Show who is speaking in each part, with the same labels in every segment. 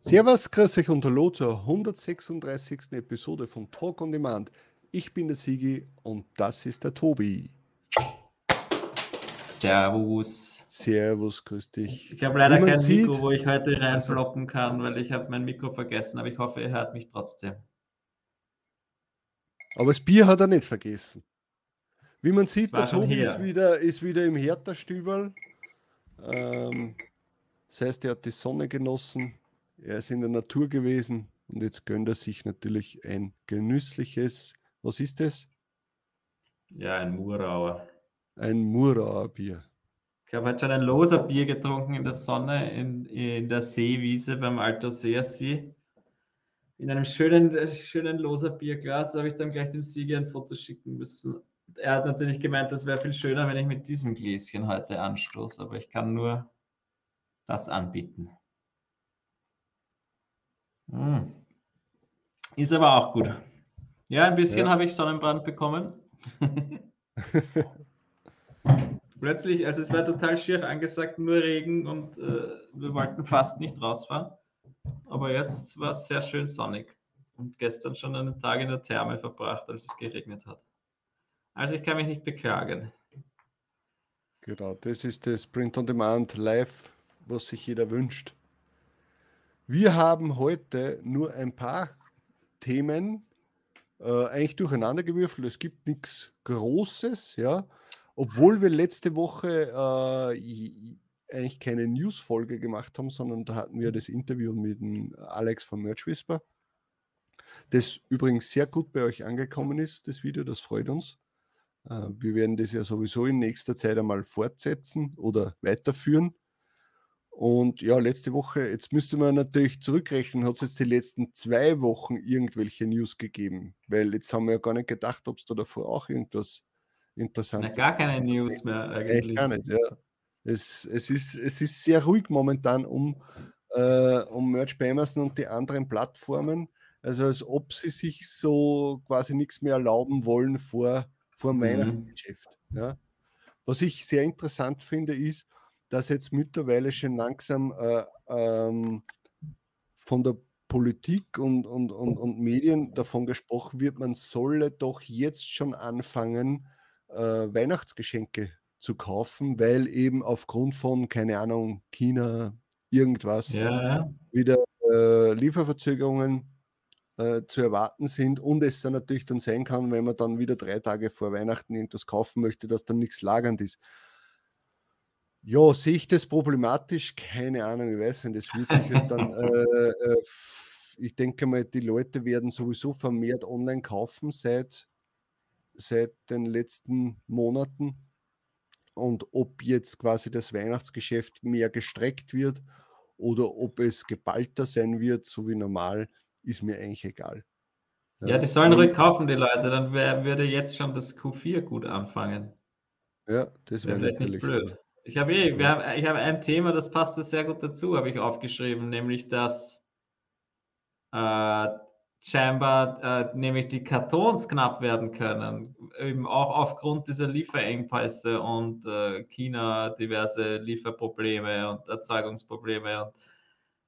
Speaker 1: Servus, grüß euch und hallo zur 136. Episode von Talk on Demand. Ich bin der Sigi und das ist der Tobi.
Speaker 2: Servus.
Speaker 1: Servus, grüß dich.
Speaker 2: Ich habe leider kein
Speaker 1: sieht-
Speaker 2: Mikro, wo ich heute reinploppen kann, weil ich habe mein Mikro vergessen, aber ich hoffe, ihr hört mich trotzdem.
Speaker 1: Aber das Bier hat er nicht vergessen. Wie man sieht, der Tobi ist wieder, ist wieder im Hertha-Stüberl. Ähm, das heißt, er hat die Sonne genossen, er ist in der Natur gewesen und jetzt gönnt er sich natürlich ein genüssliches, was ist das?
Speaker 2: Ja, ein Murauer.
Speaker 1: Ein Murauer Bier.
Speaker 2: Ich habe heute schon ein loser Bier getrunken in der Sonne, in, in der Seewiese beim Alterseer See. In einem schönen, schönen loser Bierglas habe ich dann gleich dem Sieger ein Foto schicken müssen. Er hat natürlich gemeint, das wäre viel schöner, wenn ich mit diesem Gläschen heute anstoße, aber ich kann nur das anbieten. Mm. Ist aber auch gut. Ja, ein bisschen
Speaker 1: Ja.
Speaker 2: habe ich Sonnenbrand bekommen. Plötzlich, also es war total schier angesagt, nur Regen und äh, wir wollten fast nicht rausfahren. Aber jetzt war es sehr schön sonnig und gestern schon einen Tag in der Therme verbracht, als es geregnet hat. Also ich kann mich nicht beklagen.
Speaker 1: Genau, das ist das Print on Demand Live, was sich jeder wünscht. Wir haben heute nur ein paar Themen äh, eigentlich durcheinander gewürfelt. Es gibt nichts Großes, ja. Obwohl wir letzte Woche äh, eigentlich keine News-Folge gemacht haben, sondern da hatten wir das Interview mit dem Alex von Merch Whisper. Das übrigens sehr gut bei euch angekommen ist, das Video, das freut uns. Äh, Wir werden das ja sowieso in nächster Zeit einmal fortsetzen oder weiterführen. Und ja, letzte Woche, jetzt müsste man natürlich zurückrechnen, hat es jetzt die letzten zwei Wochen irgendwelche News gegeben? Weil jetzt haben wir ja gar nicht gedacht, ob es da davor auch irgendwas
Speaker 2: Na,
Speaker 1: Interessantes
Speaker 2: gar keine News mehr eigentlich.
Speaker 1: gar nicht, ja. Es, es, ist, es ist sehr ruhig momentan um, äh, um Merch bei Amazon und die anderen Plattformen. Also als ob sie sich so quasi nichts mehr erlauben wollen vor, vor
Speaker 2: Mhm.
Speaker 1: Weihnachtsgeschäft. Ja. Was ich sehr interessant finde, ist, dass jetzt mittlerweile schon langsam äh, ähm, von der Politik und, und, und, und Medien davon gesprochen wird, man solle doch jetzt schon anfangen, äh, Weihnachtsgeschenke zu kaufen, weil eben aufgrund von, keine Ahnung, China, irgendwas,
Speaker 2: Ja,
Speaker 1: wieder äh, Lieferverzögerungen äh, zu erwarten sind und es dann natürlich dann sein kann, wenn man dann wieder drei Tage vor Weihnachten irgendwas kaufen möchte, dass dann nichts lagernd ist. Ja, sehe ich das problematisch? Keine Ahnung, ich weiß nicht. Das wird sich halt dann, äh, äh, ich denke mal, die Leute werden sowieso vermehrt online kaufen seit, seit den letzten Monaten. Und ob jetzt quasi das Weihnachtsgeschäft mehr gestreckt wird oder ob es geballter sein wird, so wie normal, ist mir eigentlich egal.
Speaker 2: ja, die sollen ruhig kaufen, die Leute, dann wär, würde jetzt schon das Q4 gut anfangen.
Speaker 1: Ja, das wäre
Speaker 2: nicht
Speaker 1: natürlich.
Speaker 2: blöd. Ich habe eh, haben, ich habe ein Thema, das passt sehr gut dazu, habe ich aufgeschrieben, nämlich dass äh, scheinbar äh, nämlich die Kartons knapp werden können, eben auch aufgrund dieser Lieferengpässe und äh, China diverse Lieferprobleme und Erzeugungsprobleme und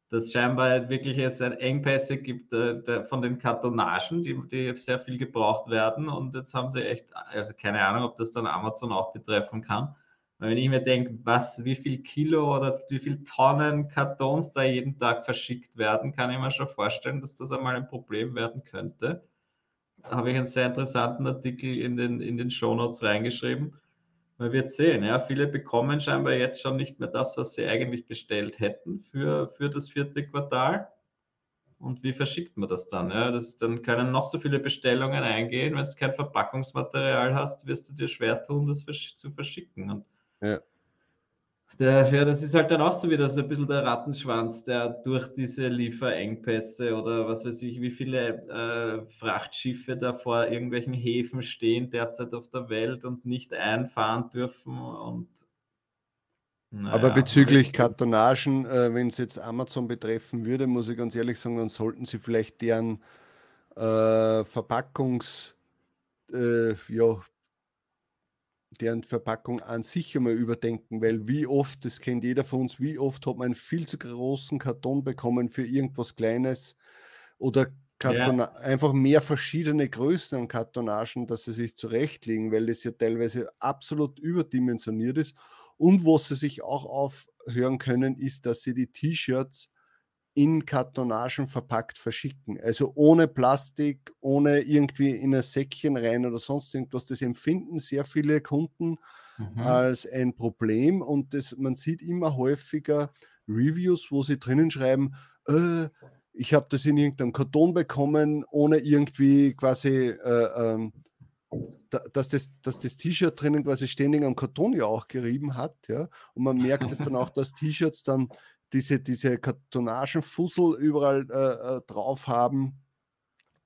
Speaker 2: dass scheinbar wirklich es ein Engpässe gibt äh, der, von den Kartonagen, die, die sehr viel gebraucht werden und jetzt haben sie echt, also keine Ahnung, ob das dann Amazon auch betreffen kann. Weil wenn ich mir denke, was, wie viel Kilo oder wie viel Tonnen Kartons da jeden Tag verschickt werden, kann ich mir schon vorstellen, dass das einmal ein Problem werden könnte. Da habe ich einen sehr interessanten Artikel in den, in den Shownotes reingeschrieben. Man wird sehen, ja, viele bekommen scheinbar jetzt schon nicht mehr das, was sie eigentlich bestellt hätten für, für das vierte Quartal. Und wie verschickt man das dann? Ja, das, dann können noch so viele Bestellungen eingehen. Wenn du kein Verpackungsmaterial hast, wirst du dir schwer tun, das zu verschicken. Und
Speaker 1: Ja.
Speaker 2: der, ja, das ist halt dann auch so wieder so ein bisschen der Rattenschwanz, der durch diese Lieferengpässe oder was weiß ich, wie viele äh, Frachtschiffe da vor irgendwelchen Häfen stehen derzeit auf der Welt und nicht einfahren dürfen. Und
Speaker 1: Aber
Speaker 2: naja,
Speaker 1: bezüglich
Speaker 2: jetzt-
Speaker 1: Kartonagen, äh, wenn es jetzt Amazon betreffen würde, muss ich ganz ehrlich sagen, dann sollten sie vielleicht deren äh, Verpackungs, äh, ja, deren Verpackung an sich einmal überdenken, weil wie oft, das kennt jeder von uns, wie oft hat man einen viel zu großen Karton bekommen für irgendwas Kleines oder Karton ja. einfach mehr verschiedene Größen an Kartonagen, dass sie sich zurechtlegen, weil das ja teilweise absolut überdimensioniert ist. Und was sie sich auch aufhören können, ist, dass sie die T-Shirts in Kartonagen verpackt verschicken. Also ohne Plastik, ohne irgendwie in ein Säckchen rein oder sonst irgendwas. Das empfinden sehr viele Kunden mhm. als ein Problem und das, man sieht immer häufiger Reviews, wo sie drinnen schreiben, äh, ich habe das in irgendeinem Karton bekommen, ohne irgendwie quasi, äh, ähm, dass das, dass das T-Shirt drinnen quasi ständig am Karton ja auch gerieben hat. Ja? Und man merkt es dann auch, dass T-Shirts dann diese, diese Kartonagenfussel überall äh, äh, drauf haben.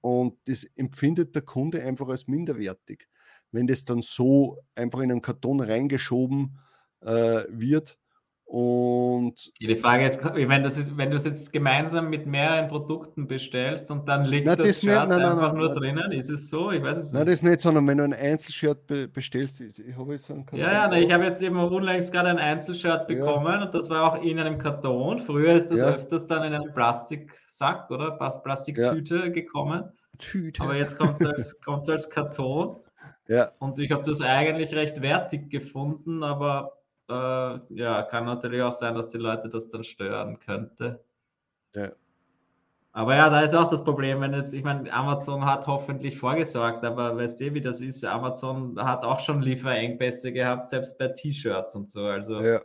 Speaker 1: Und das empfindet der Kunde einfach als minderwertig. Wenn das dann so einfach in einen Karton reingeschoben äh, wird, und
Speaker 2: die Frage ist, ich meine, das ist, wenn du es jetzt gemeinsam mit mehreren Produkten bestellst und dann liegt
Speaker 1: nein,
Speaker 2: das,
Speaker 1: das Shirt
Speaker 2: nein, einfach nein, nur drinnen, ist es so? Ich weiß es
Speaker 1: nein, nicht. Nein, das ist nicht, sondern wenn du ein Einzelshirt be bestellst, ich habe jetzt einen
Speaker 2: Karton. Ja, ja, ich habe jetzt eben unlängst gerade ein Einzelshirt bekommen ja. und das war auch in einem Karton. Früher ist das ja. öfters dann in einem Plastiksack oder Plastiktüte ja. gekommen. Tüte. Aber jetzt kommt es als, kommt's als Karton. Ja. Und ich habe das eigentlich recht wertig gefunden, aber äh, ja, kann natürlich auch sein, dass die Leute das dann stören könnte. Ja. Aber ja, da ist auch das Problem, wenn jetzt, ich meine, Amazon hat hoffentlich vorgesorgt, aber weißt du, wie das ist? Amazon hat auch schon Lieferengpässe gehabt, selbst bei T-Shirts und so. Also ja.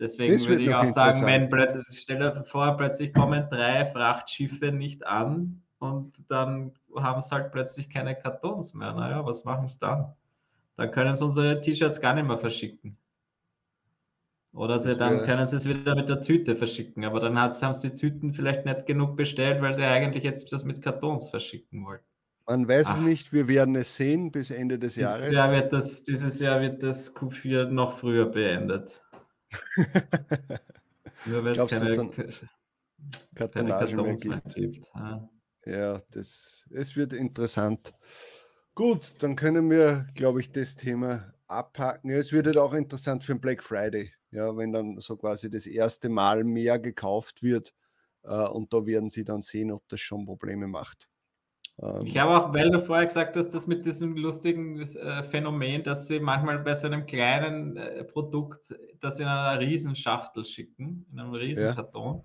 Speaker 2: deswegen das würde ich auch sagen, wenn plötzlich, stell dir vor, plötzlich kommen drei Frachtschiffe nicht an und dann haben es halt plötzlich keine Kartons mehr. Naja, was machen sie dann? Dann können sie unsere T-Shirts gar nicht mehr verschicken. Oder sie, dann können sie es wieder mit der Tüte verschicken, aber dann haben sie die Tüten vielleicht nicht genug bestellt, weil sie eigentlich jetzt das mit Kartons verschicken wollten.
Speaker 1: Man weiß es nicht, wir werden es sehen bis Ende des
Speaker 2: dieses
Speaker 1: Jahres.
Speaker 2: Jahr wird das, dieses Jahr wird das Q4 noch früher beendet.
Speaker 1: Nur weil es keine Kartonagen mehr gibt. Mehr gibt ja. ja, das, es wird interessant. Gut, dann können wir, glaube ich, das Thema abhaken. es wird halt auch interessant für den Black Friday ja, wenn dann so quasi das erste Mal mehr gekauft wird äh, und da werden sie dann sehen, ob das schon Probleme macht.
Speaker 2: Ähm, ich habe auch, weil du vorher gesagt hast, dass mit diesem lustigen äh, Phänomen, dass sie manchmal bei so einem kleinen äh, Produkt das in einer Riesenschachtel schicken, in einem Riesenkarton. Ja.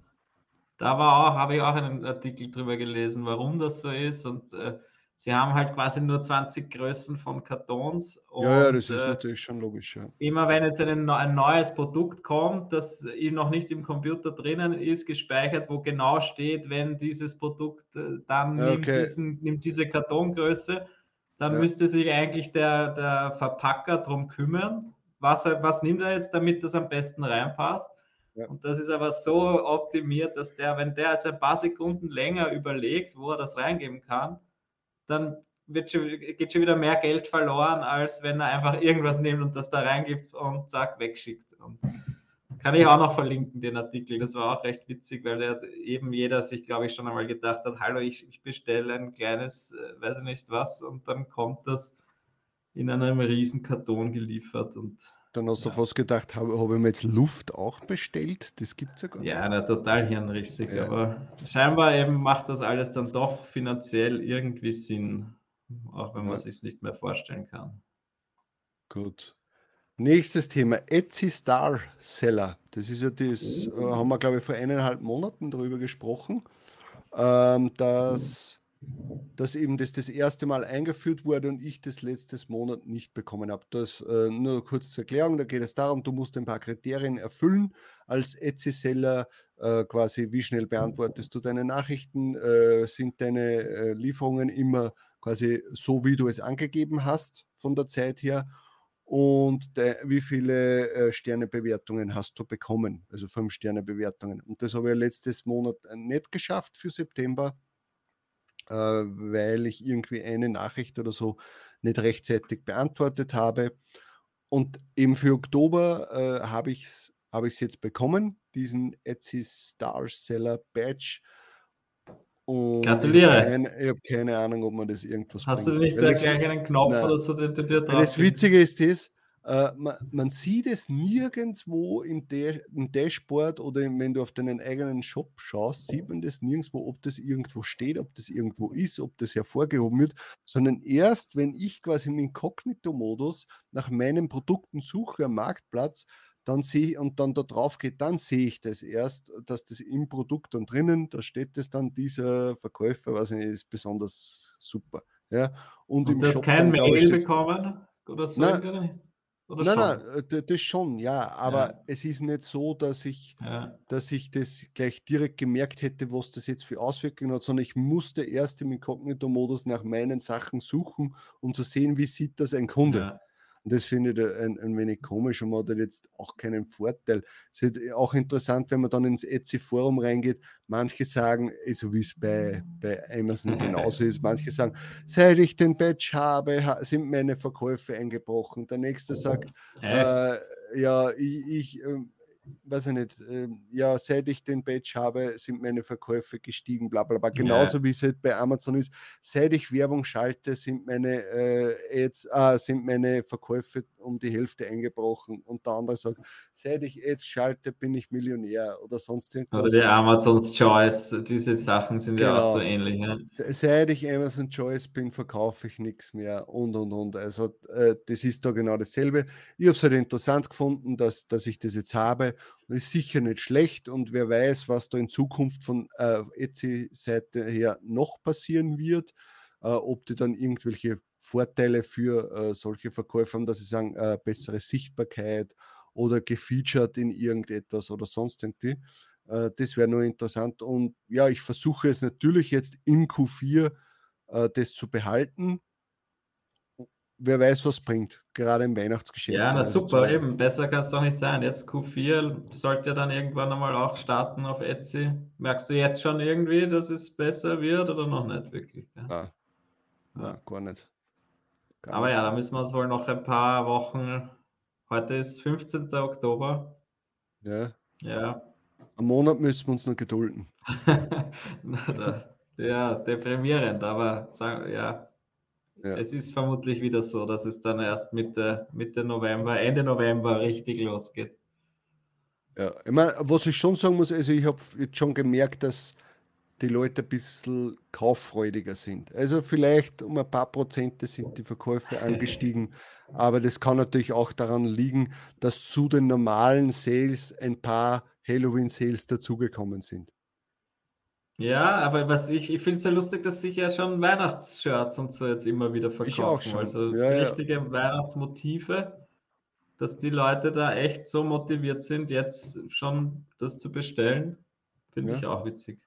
Speaker 2: Da war auch, habe ich auch einen Artikel drüber gelesen, warum das so ist und äh, Sie haben halt quasi nur 20 Größen von Kartons.
Speaker 1: Und, ja, ja, das ist äh, natürlich schon logisch. Ja.
Speaker 2: Immer wenn jetzt ein, ein, neues Produkt kommt, das noch nicht im Computer drinnen ist, gespeichert, wo genau steht, wenn dieses Produkt äh, dann ja, nimmt, diesen, nimmt, diese Kartongröße, dann ja. müsste sich eigentlich der, der Verpacker darum kümmern. Was, was nimmt er jetzt, damit das am besten reinpasst? Ja. Und das ist aber so optimiert, dass der, wenn der jetzt ein paar Sekunden länger überlegt, wo er das reingeben kann, dann wird schon, geht schon wieder mehr Geld verloren, als wenn er einfach irgendwas nimmt und das da reingibt und zack, wegschickt. Und kann ich auch noch verlinken, den Artikel. Das war auch recht witzig, weil der, eben jeder sich, glaube ich, schon einmal gedacht hat, hallo, ich, ich bestelle ein kleines, äh, weiß ich nicht was, und dann kommt das in einem riesen Karton geliefert und
Speaker 1: dann hast du fast gedacht, habe, habe ich mir jetzt Luft auch bestellt? Das gibt es ja gar
Speaker 2: nicht. Ja, na, total hirnrissig. Ja. Aber scheinbar eben macht das alles dann doch finanziell irgendwie Sinn. Auch wenn man ja. sich nicht mehr vorstellen kann.
Speaker 1: Gut. Nächstes Thema, Etsy Star Seller. Das ist ja das, äh, haben wir glaube ich vor eineinhalb Monaten darüber gesprochen, ähm, dass dass eben das das erste Mal eingeführt wurde und ich das letztes Monat nicht bekommen habe. Das äh, nur kurz zur Erklärung, da geht es darum, du musst ein paar Kriterien erfüllen als Etsy-Seller, äh, quasi wie schnell beantwortest du deine Nachrichten, äh, sind deine äh, Lieferungen immer quasi so, wie du es angegeben hast von der Zeit her und de, wie viele äh, Sternebewertungen hast du bekommen, also fünf Sternebewertungen. Und das habe ich letztes Monat äh, nicht geschafft für September weil ich irgendwie eine Nachricht oder so nicht rechtzeitig beantwortet habe. Und eben für Oktober äh, habe ich es hab jetzt bekommen, diesen Etsy Star Seller Badge.
Speaker 2: Und Gratuliere.
Speaker 1: Ich habe keine, hab keine, Ahnung, ob man das irgendwas
Speaker 2: Hast bringt. du nicht da gleich einen Knopf nein, oder so,
Speaker 1: der dir drauf Das Witzige ist das, Äh, man, man, sieht es nirgendwo im, De im Dashboard oder wenn du auf deinen eigenen Shop schaust, sieht man das nirgendwo, ob das irgendwo steht, ob das irgendwo ist, ob das hervorgehoben wird, sondern erst, wenn ich quasi im Inkognito-Modus nach meinen Produkten suche am Marktplatz, dann sehe und dann da drauf geht, dann sehe ich das erst, dass das im Produkt dann drinnen, da steht es dann, dieser Verkäufer, was ist besonders super. Ja,
Speaker 2: und, und im du hast kein Mail bekommen oder so? Nein,
Speaker 1: oder nein, schon? nein, das schon, ja. Aber ja. es ist nicht so, dass ich, ja. dass ich das gleich direkt gemerkt hätte, was das jetzt für Auswirkungen hat, sondern ich musste erst im Inkognito-Modus nach meinen Sachen suchen, um zu sehen, wie sieht das ein Kunde. Ja. Und das finde ich ein, ein wenig komisch und man hat jetzt auch keinen Vorteil. Es ist auch interessant, wenn man dann ins Etsy-Forum reingeht. Manche sagen, eh, so wie es bei, bei Amazon genauso ist, manche sagen, seit ich den Badge habe, sind meine Verkäufe eingebrochen. Der nächste sagt, äh, ja, ich, ich ähm, weiß ich nicht, äh, ja, seit ich den Badge habe, sind meine Verkäufe gestiegen, bla bla bla. Genauso ja. wie es halt bei Amazon ist. Seit ich Werbung schalte, sind meine äh, Ads, äh, sind meine Verkäufe um die Hälfte eingebrochen. Und der andere sagt, seit ich Ads schalte, bin ich Millionär oder sonst
Speaker 2: irgendwas. Oder die Amazons Choice, diese Sachen sind genau. ja auch so genau. ähnlich. Ja?
Speaker 1: Seit ich Amazon Choice bin, verkaufe ich nichts mehr und und und. Also äh, das ist da genau dasselbe. Ich habe es halt interessant gefunden, dass, dass ich das jetzt habe ist sicher nicht schlecht. Und wer weiß, was da in Zukunft von äh, Etsy-Seite her noch passieren wird, äh, ob die dann irgendwelche Vorteile für äh, solche Verkäufer haben, dass sie sagen, äh, bessere Sichtbarkeit oder gefeatured in irgendetwas oder sonst irgendwie. Äh, das wäre nur interessant. Und ja, ich versuche es natürlich jetzt im Q4 äh, das zu behalten wer weiß, was bringt, gerade im Weihnachtsgeschäft.
Speaker 2: Ja, na also super, eben, besser kann es doch nicht sein. Jetzt Q4 sollte ja dann irgendwann einmal auch starten auf Etsy. Merkst du jetzt schon irgendwie, dass es besser wird oder noch nicht wirklich?
Speaker 1: Ja, ja. ja gar nicht.
Speaker 2: Gar Aber nicht. ja, da müssen wir uns wohl noch ein paar Wochen. Heute ist 15. Oktober.
Speaker 1: Ja.
Speaker 2: Ja.
Speaker 1: Am Monat müssen wir uns noch gedulden.
Speaker 2: ja, deprimierend, aber ja, ja. Es ist vermutlich wieder so, dass es dann erst Mitte, Mitte November, Ende November richtig losgeht.
Speaker 1: Ja, ich meine, was ich schon sagen muss, also ich habe jetzt schon gemerkt, dass die Leute ein bisschen kauffreudiger sind. Also vielleicht um ein paar Prozente sind die Verkäufe angestiegen, aber das kann natürlich auch daran liegen, dass zu den normalen Sales ein paar Halloween-Sales dazugekommen sind.
Speaker 2: Ja, aber was ich, ich finde es ja lustig, dass sich ja schon Weihnachtsshirts und so jetzt immer wieder verkaufen. Ich auch schon. Also ja, richtige ja. Weihnachtsmotive, dass die Leute da echt so motiviert sind, jetzt schon das zu bestellen, finde ja. ich auch witzig.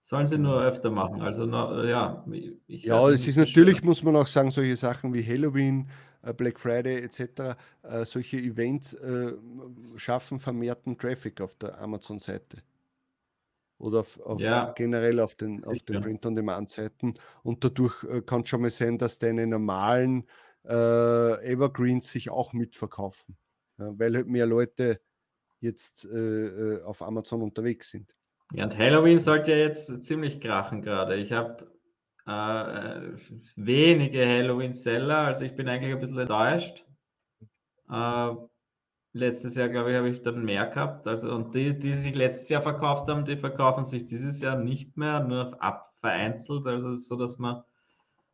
Speaker 2: Sollen sie nur öfter machen. Also na, ja,
Speaker 1: ich ja, es ist natürlich, schön. muss man auch sagen, solche Sachen wie Halloween, äh, Black Friday etc., äh, solche Events äh, schaffen vermehrten Traffic auf der Amazon-Seite oder auf, auf ja, generell auf den, auf den Print-on-Demand-Seiten. Und dadurch äh, kann es schon mal sein, dass deine normalen äh, Evergreens sich auch mitverkaufen, ja, weil halt mehr Leute jetzt äh, äh, auf Amazon unterwegs sind.
Speaker 2: Ja, und Halloween sollte ja jetzt ziemlich krachen gerade. Ich habe äh, wenige Halloween-Seller, also ich bin eigentlich ein bisschen enttäuscht. Äh, letztes Jahr, glaube ich, habe ich dann mehr gehabt. Also, und die, die sich letztes Jahr verkauft haben, die verkaufen sich dieses Jahr nicht mehr, nur ab vereinzelt. Also so, dass man,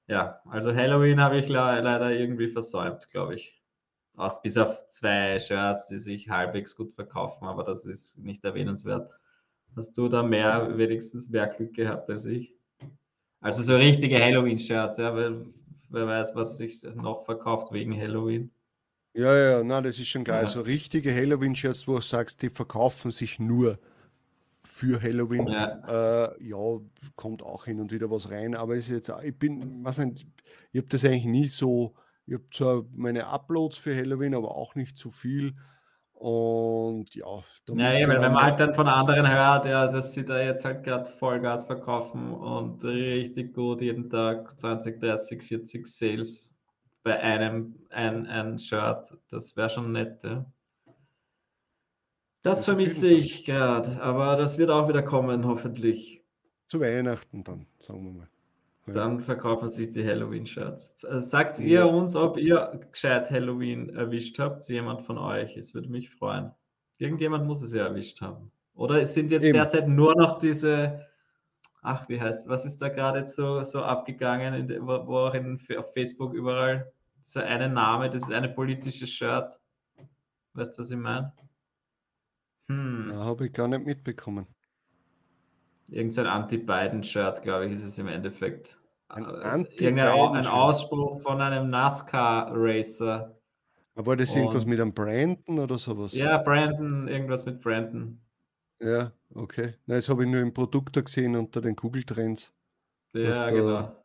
Speaker 2: ja, also Halloween habe ich leider irgendwie versäumt, glaube ich. Aus, bis auf zwei Shirts, die sich halbwegs gut verkaufen, aber das ist nicht erwähnenswert. Hast du da mehr, wenigstens mehr Glück gehabt als ich? Also so richtige Halloween-Shirts, ja, weil wer weiß, was sich noch verkauft wegen Halloween.
Speaker 1: Ja, ja, na, das ist schon geil. Ja. So richtige Halloween-Shirts, wo du sagst, die verkaufen sich nur für Halloween. Ja. Äh, ja, kommt auch hin und wieder was rein, aber ist jetzt, ich bin, was ich habe das eigentlich nie so, ich habe zwar meine Uploads für Halloween, aber auch nicht zu viel. Und ja,
Speaker 2: da ja, eben, wenn man halt dann von anderen hört, ja, dass sie da jetzt halt gerade Vollgas verkaufen und richtig gut jeden Tag 20, 30, 40 Sales bei einem ein, ein Shirt. Das wäre schon nett. Ja. Das vermisse ich gerade, aber das wird auch wieder kommen, hoffentlich.
Speaker 1: Zu Weihnachten dann, sagen wir mal.
Speaker 2: Dann verkaufen sich die Halloween-Shirts. Äh, sagt ihr uns, ob ihr gescheit Halloween erwischt habt? Jemand von euch? Es würde mich freuen. Irgendjemand muss es ja erwischt haben. Oder es sind jetzt Eben. derzeit nur noch diese, ach, wie heißt, was ist da gerade so, so abgegangen, wo, wo, auch in, auf Facebook überall dieser eine Name, das ist eine politische Shirt. Weißt du, was ich meine?
Speaker 1: Hm. Habe ich gar nicht mitbekommen.
Speaker 2: Irgend so ein Anti-Biden-Shirt, glaube ich, ist es im Endeffekt. Ein, äh, ein Ausspruch von einem NASCAR-Racer.
Speaker 1: Aber das Und, irgendwas mit einem Brandon oder sowas?
Speaker 2: Ja, Brandon, irgendwas mit Brandon.
Speaker 1: Ja, okay. Na, das habe ich nur im Produkt gesehen unter den Google Trends.
Speaker 2: Ja, genau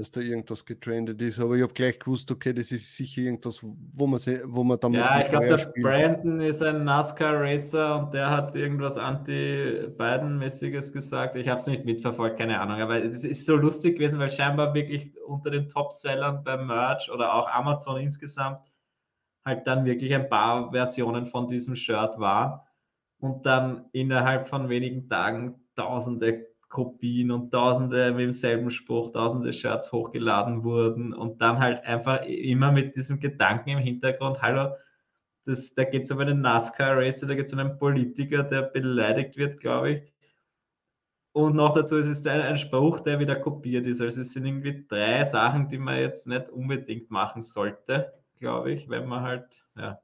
Speaker 1: dass da irgendwas getrendet ist, aber ich habe gleich gewusst, okay, das ist sicher irgendwas, wo man, wo man dann
Speaker 2: Ja, ich glaube, der spielt. Brandon ist ein NASCAR-Racer und der hat irgendwas anti-Biden-mäßiges gesagt. Ich habe es nicht mitverfolgt, keine Ahnung, aber es ist so lustig gewesen, weil scheinbar wirklich unter den Top-Sellern beim Merch oder auch Amazon insgesamt halt dann wirklich ein paar Versionen von diesem Shirt war und dann innerhalb von wenigen Tagen tausende Kopien und tausende mit demselben Spruch, tausende Shirts hochgeladen wurden und dann halt einfach immer mit diesem Gedanken im Hintergrund, hallo, das, da geht es um einen NASCAR-Racer, da geht es um einen Politiker, der beleidigt wird, glaube ich. Und noch dazu es ist ein, ein, Spruch, der wieder kopiert ist. Also es sind irgendwie drei Sachen, die man jetzt nicht unbedingt machen sollte, glaube ich, wenn man halt, ja.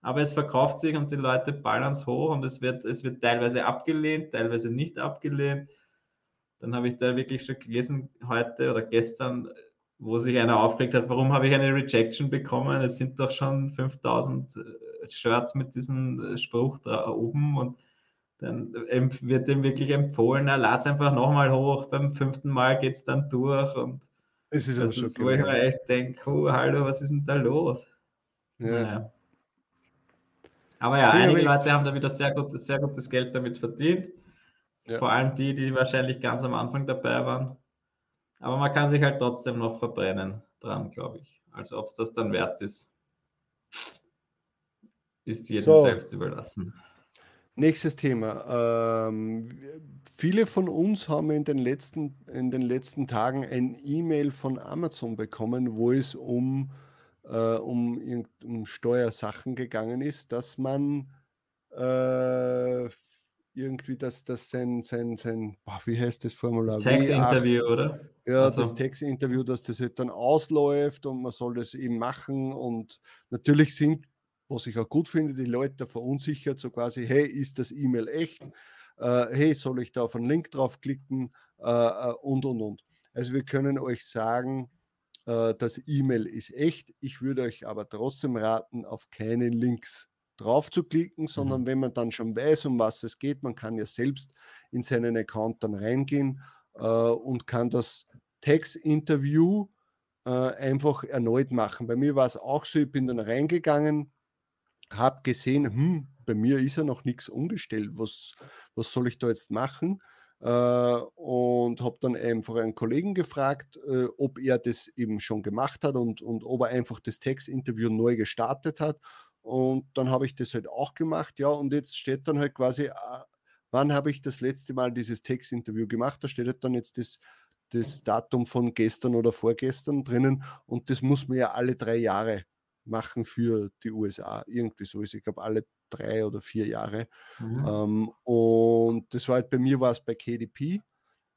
Speaker 2: Aber es verkauft sich und die Leute ballern es hoch und es wird, es wird teilweise abgelehnt, teilweise nicht abgelehnt dann habe ich da wirklich schon gelesen heute oder gestern, wo sich einer aufgeregt hat, warum habe ich eine Rejection bekommen? Es sind doch schon 5000 äh, Shirts mit diesem äh, Spruch da oben und dann wird dem wirklich empfohlen, er lad es einfach nochmal hoch, beim fünften Mal geht es dann durch und
Speaker 1: es ist
Speaker 2: das ist, wo ich mir echt denke, oh, hallo, was ist denn da los? Ja. Naja. Aber ja, einige Leute haben damit sehr gutes, sehr gutes Geld damit verdient. Ja. Vor allem die, die wahrscheinlich ganz am Anfang dabei waren. Aber man kann sich halt trotzdem noch verbrennen dran, glaube ich. Also ob es das dann wert ist, ist jedem so. selbst überlassen.
Speaker 1: Nächstes Thema. Ähm, viele von uns haben in den letzten, in den letzten Tagen ein E-Mail von Amazon bekommen, wo es um, äh, um, um Steuersachen gegangen ist, dass man äh, irgendwie, dass das sein, sein, sein boah, wie heißt das Formular? Das
Speaker 2: Text-Interview, oder?
Speaker 1: Ja, also. das Text-Interview, dass das halt dann ausläuft und man soll das eben machen. Und natürlich sind, was ich auch gut finde, die Leute verunsichert, so quasi, hey, ist das E-Mail echt? Äh, hey, soll ich da auf einen Link draufklicken? Äh, äh, und, und, und. Also wir können euch sagen, äh, das E-Mail ist echt. Ich würde euch aber trotzdem raten, auf keine Links drauf zu klicken, sondern mhm. wenn man dann schon weiß, um was es geht, man kann ja selbst in seinen Account dann reingehen äh, und kann das Text-Interview äh, einfach erneut machen. Bei mir war es auch so, ich bin dann reingegangen, habe gesehen, hm, bei mir ist ja noch nichts umgestellt, was, was soll ich da jetzt machen? Äh, und habe dann einfach einen Kollegen gefragt, äh, ob er das eben schon gemacht hat und, und ob er einfach das Textinterview neu gestartet hat. Und dann habe ich das halt auch gemacht, ja, und jetzt steht dann halt quasi, äh, wann habe ich das letzte Mal dieses Textinterview gemacht? Da steht halt dann jetzt das, das Datum von gestern oder vorgestern drinnen und das muss man ja alle drei Jahre machen für die USA. Irgendwie so ist, ich glaube, alle drei oder vier Jahre. Mhm. Ähm, und das war halt bei mir war es bei KDP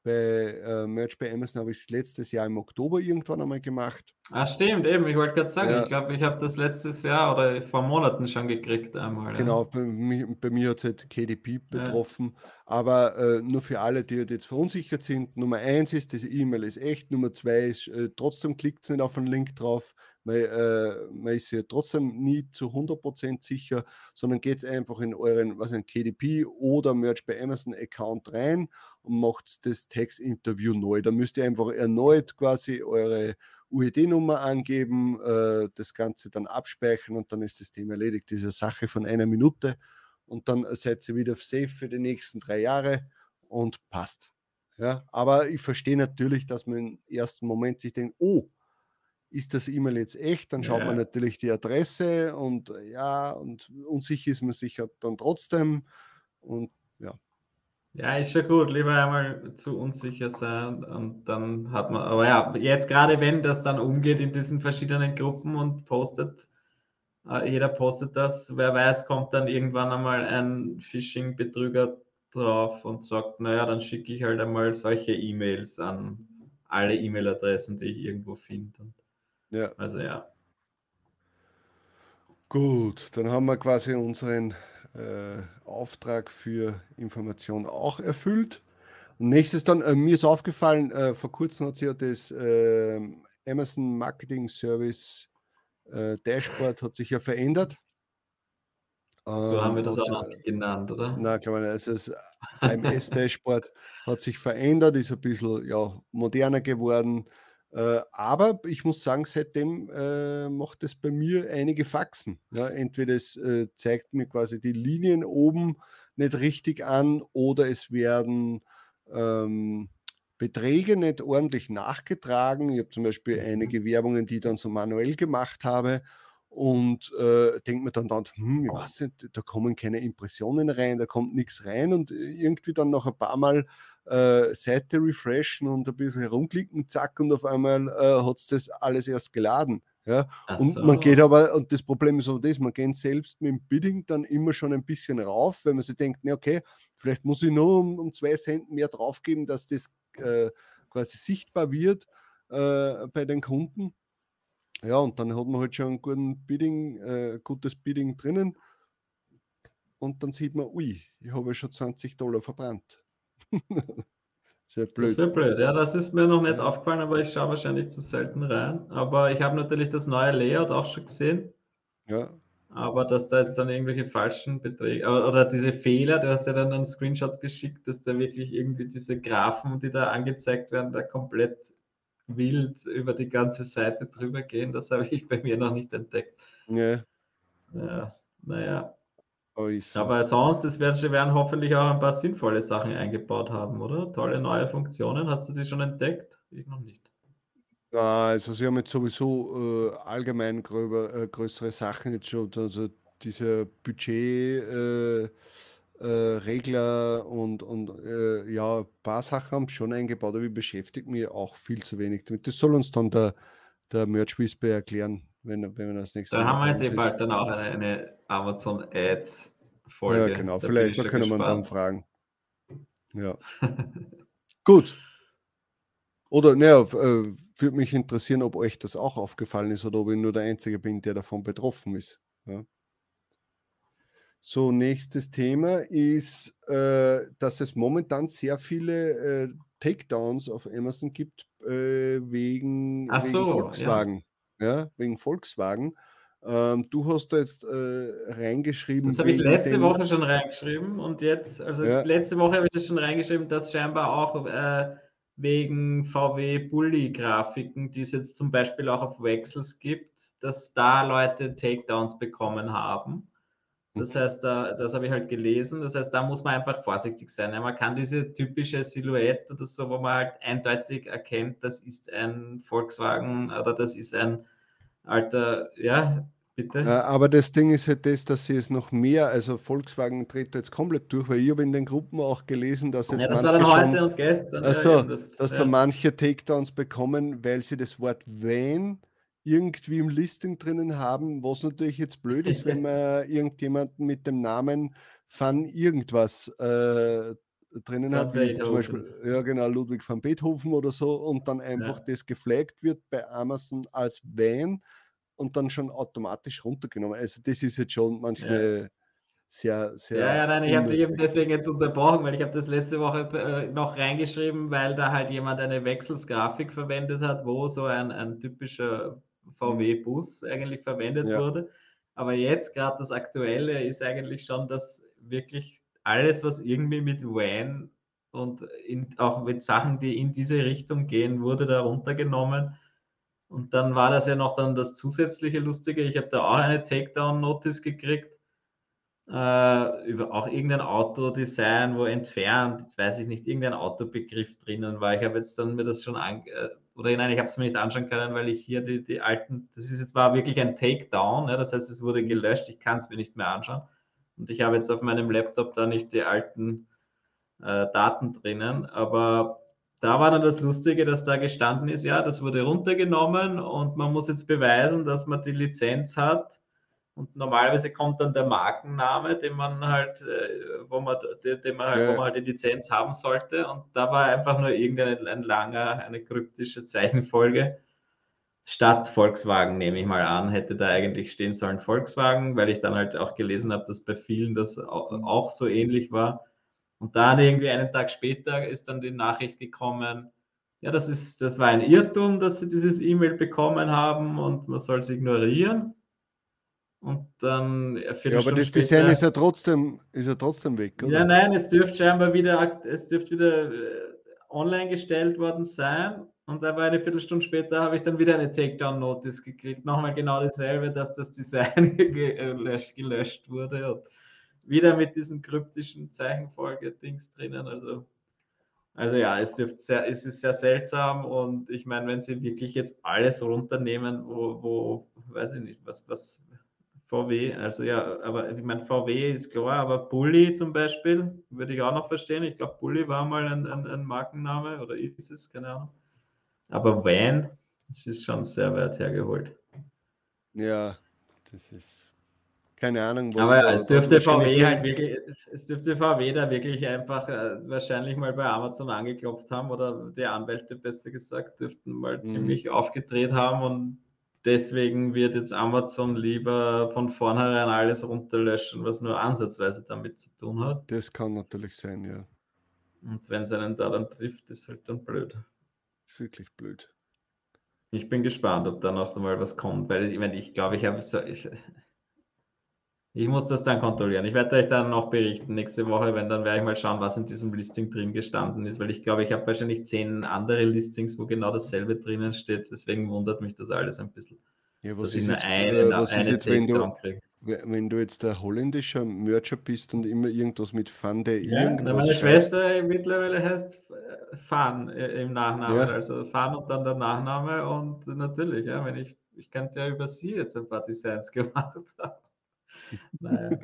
Speaker 1: bei äh, Merch bei Amazon habe ich es letztes Jahr im Oktober irgendwann einmal gemacht.
Speaker 2: Ah, stimmt, eben. Ich wollte gerade sagen, ja. ich glaube, ich habe das letztes Jahr oder vor Monaten schon gekriegt einmal.
Speaker 1: Genau, ja. bei, bei, mir hat es halt KDP betroffen. Ja. Aber äh, nur für alle, die halt jetzt verunsichert sind, Nummer eins ist, das E-Mail ist echt. Nummer zwei ist, äh, trotzdem klickt es nicht auf einen Link drauf. Man, äh, man ist ja trotzdem nie zu 100% sicher, sondern geht einfach in euren was ein KDP oder Merch bei Amazon Account rein und macht das Textinterview neu. Da müsst ihr einfach erneut quasi eure UED-Nummer angeben, äh, das Ganze dann abspeichern und dann ist das Thema erledigt. Diese Sache von einer Minute und dann seid ihr wieder safe für die nächsten drei Jahre und passt. Ja, aber ich verstehe natürlich, dass man im ersten Moment sich denkt, oh, ist das E-Mail jetzt echt? Dann schaut ja. man natürlich die Adresse und ja, und unsicher ist man sich dann trotzdem. Und ja.
Speaker 2: Ja, ist schon gut. Lieber einmal zu unsicher sein und dann hat man, aber ja, jetzt gerade wenn das dann umgeht in diesen verschiedenen Gruppen und postet, äh, jeder postet das, wer weiß, kommt dann irgendwann einmal ein Phishing-Betrüger drauf und sagt, naja, dann schicke ich halt einmal solche E-Mails an alle E-Mail-Adressen, die ich irgendwo finde.
Speaker 1: Ja.
Speaker 2: Also ja.
Speaker 1: Gut, dann haben wir quasi unseren äh, Auftrag für Information auch erfüllt. Nächstes dann, äh, mir ist aufgefallen, äh, vor kurzem hat sich ja das ähm, Amazon Marketing Service äh, Dashboard hat sich ja verändert.
Speaker 2: So haben wir das
Speaker 1: Ähm,
Speaker 2: auch
Speaker 1: hat-
Speaker 2: noch nicht genannt, oder?
Speaker 1: Glaube ich nicht. Also das AMS-Dashboard hat sich verändert, ist ein bisschen ja, moderner geworden. Äh, aber ich muss sagen, seitdem äh, macht es bei mir einige Faxen. Ja, entweder es äh, zeigt mir quasi die Linien oben nicht richtig an oder es werden ähm, Beträge nicht ordentlich nachgetragen. Ich habe zum Beispiel
Speaker 2: Mhm.
Speaker 1: einige Werbungen, die ich dann so manuell gemacht habe und äh, denke mir dann, dann hm, ich weiß nicht, da kommen keine Impressionen rein, da kommt nichts rein und irgendwie dann noch ein paar Mal äh, Seite refreshen und ein bisschen herumklicken, zack, und auf einmal äh, hat es das alles erst geladen. Ja?
Speaker 2: Ach
Speaker 1: Und
Speaker 2: so.
Speaker 1: man geht aber, und das Problem ist aber das, man geht selbst mit dem Bidding dann immer schon ein bisschen rauf, wenn man sich denkt, ne, okay, vielleicht muss ich nur um, um zwei Cent mehr draufgeben, dass das äh, quasi sichtbar wird äh, bei den Kunden. Ja, und dann hat man halt schon guten Bidding, äh, gutes Bidding drinnen. Und dann sieht man, ui, ich habe ja schon 20 Dollar verbrannt. Sehr
Speaker 2: Das
Speaker 1: blöd.
Speaker 2: wäre blöd. Ja, das ist mir noch nicht aufgefallen, aber ich schaue wahrscheinlich zu selten rein. Aber ich habe natürlich das neue Layout auch schon gesehen.
Speaker 1: Ja,
Speaker 2: Aber dass da jetzt dann irgendwelche falschen Beträge oder diese Fehler, du hast ja dann einen Screenshot geschickt, dass da wirklich irgendwie diese Graphen, die da angezeigt werden, da komplett wild über die ganze Seite drüber gehen. Das habe ich bei mir noch nicht entdeckt.
Speaker 1: ja,
Speaker 2: Ja, naja.
Speaker 1: Aber
Speaker 2: sonst, es werden, sie werden hoffentlich auch ein paar sinnvolle Sachen eingebaut haben, oder? Tolle neue Funktionen. Hast du die schon entdeckt? Ich noch nicht.
Speaker 1: Also sie haben jetzt sowieso äh, allgemein gröber, äh, größere Sachen jetzt schon, also diese Budget äh, äh, Regler und, und äh, ja, ein paar Sachen haben schon eingebaut, aber ich beschäftige mich auch viel zu wenig damit. Das soll uns dann der, der Merch Whisper erklären, wenn, wenn wir das nächste
Speaker 2: Da
Speaker 1: Mal
Speaker 2: haben wir jetzt eh bald dann auch eine, eine Amazon Ads Folge.
Speaker 1: Ja, genau,
Speaker 2: Da
Speaker 1: vielleicht da können wir dann fragen. Ja, gut. Oder, naja, äh, würde mich interessieren, ob euch das auch aufgefallen ist oder ob ich nur der Einzige bin, der davon betroffen ist. Ja. So, nächstes Thema ist, äh, dass es momentan sehr viele äh, Takedowns auf Amazon gibt äh, wegen, wegen
Speaker 2: so, ja.
Speaker 1: Volkswagen. Ja. wegen Volkswagen. Ähm, du hast da jetzt äh, reingeschrieben.
Speaker 2: Das habe ich letzte
Speaker 1: dem-
Speaker 2: Woche schon reingeschrieben und jetzt, also
Speaker 1: Ja.
Speaker 2: letzte Woche habe ich das schon reingeschrieben, dass scheinbar auch äh, wegen VW Bully-Grafiken, die es jetzt zum Beispiel auch auf Wechsels gibt, dass da Leute Takedowns bekommen haben. Das heißt, da, das habe ich halt gelesen. Das heißt, da muss man einfach vorsichtig sein. Ja, man kann diese typische Silhouette oder so, wo man halt eindeutig erkennt, das ist ein Volkswagen oder das ist ein alter, ja, bitte.
Speaker 1: Aber das Ding ist halt das, dass sie es noch mehr, also Volkswagen dreht da jetzt komplett durch, weil ich habe in den Gruppen auch gelesen, dass jetzt
Speaker 2: ja, das war
Speaker 1: manche
Speaker 2: dann
Speaker 1: schon,
Speaker 2: heute und gestern.
Speaker 1: Ach so,
Speaker 2: ja, das,
Speaker 1: dass
Speaker 2: ja.
Speaker 1: da manche Takedowns bekommen, weil sie das Wort Van irgendwie im Listing drinnen haben, was natürlich jetzt blöd ist, wenn man irgendjemanden mit dem Namen Van irgendwas äh, drinnen
Speaker 2: Van
Speaker 1: hat, wie zum. Beispiel, ja genau, Ludwig van Beethoven oder so, und dann einfach
Speaker 2: Ja.
Speaker 1: das geflaggt wird bei Amazon als Van und dann schon automatisch runtergenommen. Also das ist jetzt schon manchmal sehr, sehr.
Speaker 2: Ja, ja, nein, ich habe dich eben deswegen jetzt unterbrochen, weil ich habe das letzte Woche äh, noch reingeschrieben, weil da halt jemand eine Wechselsgrafik verwendet hat, wo so ein, ein typischer VW-Bus eigentlich verwendet
Speaker 1: Ja.
Speaker 2: wurde. Aber jetzt gerade das Aktuelle ist eigentlich schon, dass wirklich alles, was irgendwie mit Van und in, auch mit Sachen, die in diese Richtung gehen, wurde da runtergenommen. Und dann war das ja noch dann das zusätzliche Lustige. Ich habe da auch eine Takedown-Notice gekriegt äh, über auch irgendein Autodesign, wo entfernt, weiß ich nicht, irgendein Autobegriff drinnen war. Ich habe jetzt dann mir das schon an, äh, oder nein, ich habe es mir nicht anschauen können, weil ich hier die, die alten, das ist jetzt war wirklich ein Takedown, ja, das heißt, es wurde gelöscht, ich kann es mir nicht mehr anschauen. Und ich habe jetzt auf meinem Laptop da nicht die alten äh, Daten drinnen. Aber da war dann das Lustige, dass da gestanden ist, ja, das wurde runtergenommen und man muss jetzt beweisen, dass man die Lizenz hat. Und normalerweise kommt dann der Markenname, den man halt, äh, wo man, den man halt, ja. wo man halt die Lizenz haben sollte. Und da war einfach nur irgendein ein langer, eine kryptische Zeichenfolge. Statt Volkswagen, nehme ich mal an, hätte da eigentlich stehen sollen Volkswagen, weil ich dann halt auch gelesen habe, dass bei vielen das auch so ähnlich war. Und dann irgendwie einen Tag später ist dann die Nachricht gekommen, ja, das ist, das war ein Irrtum, dass sie dieses E-Mail bekommen haben und man soll es ignorieren. Und dann
Speaker 1: ja, aber das später, Design ist ja trotzdem, ist ja trotzdem weg,
Speaker 2: oder? Ja, nein, es dürfte scheinbar wieder, es dürfte wieder äh, online gestellt worden sein. Und aber eine Viertelstunde später habe ich dann wieder eine Takedown-Notice gekriegt. Nochmal genau dasselbe, dass das Design gelöscht, gelöscht wurde. Und wieder mit diesen kryptischen Zeichenfolge-Dings drinnen. Also, also ja, es, sehr, es ist sehr seltsam und ich meine, wenn sie wirklich jetzt alles runternehmen, wo, wo weiß ich nicht, was, was VW, also ja, aber ich meine, VW ist klar, aber Bulli zum Beispiel, würde ich auch noch verstehen. Ich glaube, Bulli war mal ein, ein, ein, Markenname oder ist es, keine Ahnung. Aber Van, das ist schon sehr weit hergeholt.
Speaker 1: Ja, das ist keine Ahnung.
Speaker 2: Was Aber es dürfte VW halt wirklich, es dürfte VW da wirklich einfach äh, wahrscheinlich mal bei Amazon angeklopft haben oder die Anwälte besser gesagt dürften mal mhm. ziemlich aufgedreht haben und deswegen wird jetzt Amazon lieber von vornherein alles runterlöschen, was nur ansatzweise damit zu tun hat.
Speaker 1: Das kann natürlich sein, ja.
Speaker 2: Und wenn es einen da dann trifft, ist halt dann blöd.
Speaker 1: Ist wirklich blöd.
Speaker 2: Ich bin gespannt, ob da noch mal was kommt, weil ich meine, ich glaube, ich habe so, ich, ich muss das dann kontrollieren. Ich werde euch dann noch berichten nächste Woche, wenn dann werde ich mal schauen, was in diesem Listing drin gestanden ist, weil ich glaube, ich habe wahrscheinlich zehn andere Listings, wo genau dasselbe drinnen steht. Deswegen wundert mich das alles ein bisschen.
Speaker 1: Ja, was ist jetzt, eine, äh, was ist jetzt wenn, du, wenn du jetzt der holländischer Mercher bist und immer irgendwas mit Fande
Speaker 2: ja, irgendwas Meine Schwester heißt. mittlerweile heißt Fan äh, im Nachnamen, ja. also Fan und dann der Nachname und natürlich, ja, wenn ich, ich könnte ja über sie jetzt ein paar Designs gemacht haben. Naja.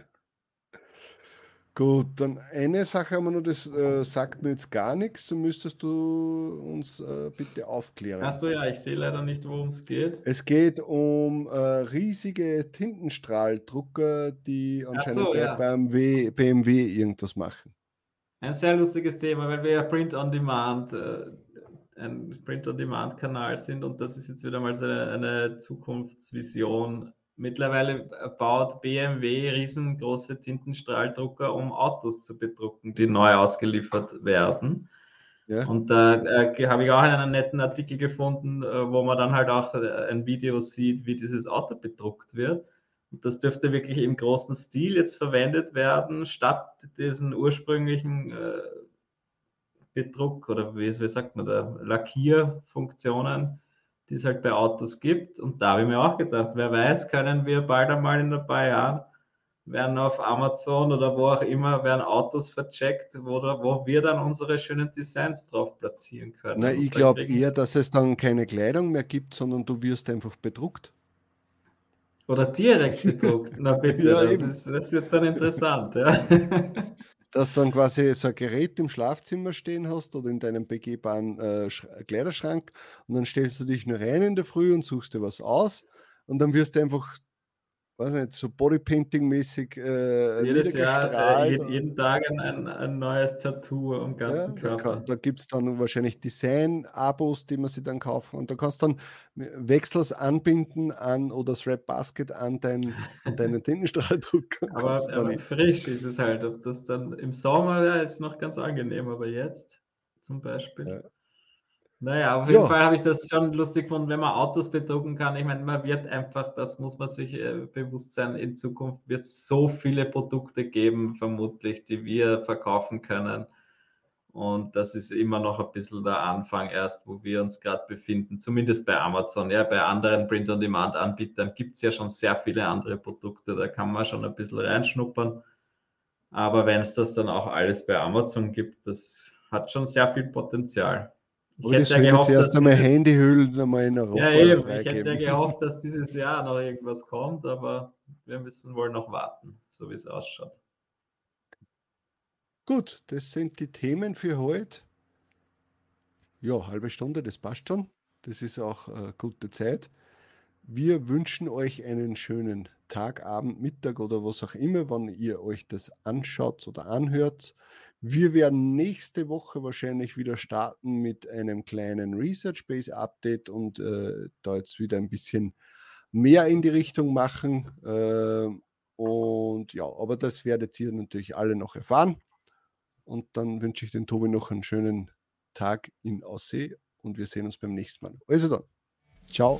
Speaker 1: Gut, dann eine Sache haben wir noch, das äh, sagt mir jetzt gar nichts, so müsstest du uns äh, bitte aufklären.
Speaker 2: Achso, ja, ich sehe leider nicht, worum es geht.
Speaker 1: Es geht um äh, riesige Tintenstrahldrucker, die anscheinend so, ja. beim w, BMW irgendwas machen.
Speaker 2: Ein sehr lustiges Thema, weil wir ja Print on Demand, äh, ein Print on Demand Kanal sind und das ist jetzt wieder mal so eine, eine Zukunftsvision Mittlerweile baut BMW riesengroße Tintenstrahldrucker, um Autos zu bedrucken, die neu ausgeliefert werden. Ja. Und da äh, habe ich auch einen netten Artikel gefunden, äh, wo man dann halt auch äh, ein Video sieht, wie dieses Auto bedruckt wird. Und das dürfte wirklich im großen Stil jetzt verwendet werden, statt diesen ursprünglichen äh, Bedruck oder wie, wie sagt man da, Lackierfunktionen die es halt bei Autos gibt. Und da habe ich mir auch gedacht, wer weiß, können wir bald einmal in ein paar Jahren werden auf Amazon oder wo auch immer werden Autos vercheckt, wo, wo wir dann unsere schönen Designs drauf platzieren können.
Speaker 1: Na, ich glaube eher, dass es dann keine Kleidung mehr gibt, sondern du wirst einfach bedruckt.
Speaker 2: Oder direkt bedruckt. Na bitte, ja, das, ist, das, wird dann interessant. Ja.
Speaker 1: dass du dann quasi so ein Gerät im Schlafzimmer stehen hast oder in deinem begehbaren äh, Kleiderschrank und dann stellst du dich nur rein in der Früh und suchst dir was aus und dann wirst du einfach weiß nicht, so Bodypainting-mäßig
Speaker 2: äh, Jedes Jahr, äh, jeden Tag ein, ein, neues Tattoo am ganzen
Speaker 1: ja,
Speaker 2: Körper.
Speaker 1: Da, da gibt es dann wahrscheinlich Design-Abos, die man sich dann kaufen und da kannst du dann Wechsels anbinden an oder das Rap Basket an, dein, an deinen Tintenstrahldruck.
Speaker 2: aber, aber frisch ist es halt. Ob das dann im Sommer ja, ist noch ganz angenehm, aber jetzt zum Beispiel. Ja. Naja, auf jeden ja. Fall habe ich das schon lustig gefunden, wenn man Autos bedrucken kann. Ich meine, man wird einfach, das muss man sich äh, bewusst sein, in Zukunft wird es so viele Produkte geben, vermutlich, die wir verkaufen können. Und das ist immer noch ein bisschen der Anfang erst, wo wir uns gerade befinden, zumindest bei Amazon. Ja, bei anderen Print-on-Demand-Anbietern gibt es ja schon sehr viele andere Produkte, da kann man schon ein bisschen reinschnuppern. Aber wenn es das dann auch alles bei Amazon gibt, das hat schon sehr viel Potenzial.
Speaker 1: Ich hätte ja gehofft, erst dass einmal. Handyhüllen einmal in
Speaker 2: Europa. Ja, eben. Ich hätte ja gehofft, dass dieses Jahr noch irgendwas kommt, aber wir müssen wohl noch warten, so wie es ausschaut.
Speaker 1: Gut, das sind die Themen für heute. Ja, halbe Stunde, das passt schon. Das ist auch äh, gute Zeit. Wir wünschen euch einen schönen Tag, Abend, Mittag oder was auch immer, wann ihr euch das anschaut oder anhört. Wir werden nächste Woche wahrscheinlich wieder starten mit einem kleinen Research Base Update und äh, da jetzt wieder ein bisschen mehr in die Richtung machen. Äh, und ja, aber das werdet ihr natürlich alle noch erfahren. Und dann wünsche ich den Tobi noch einen schönen Tag in Aussee und wir sehen uns beim nächsten Mal. Also dann, ciao.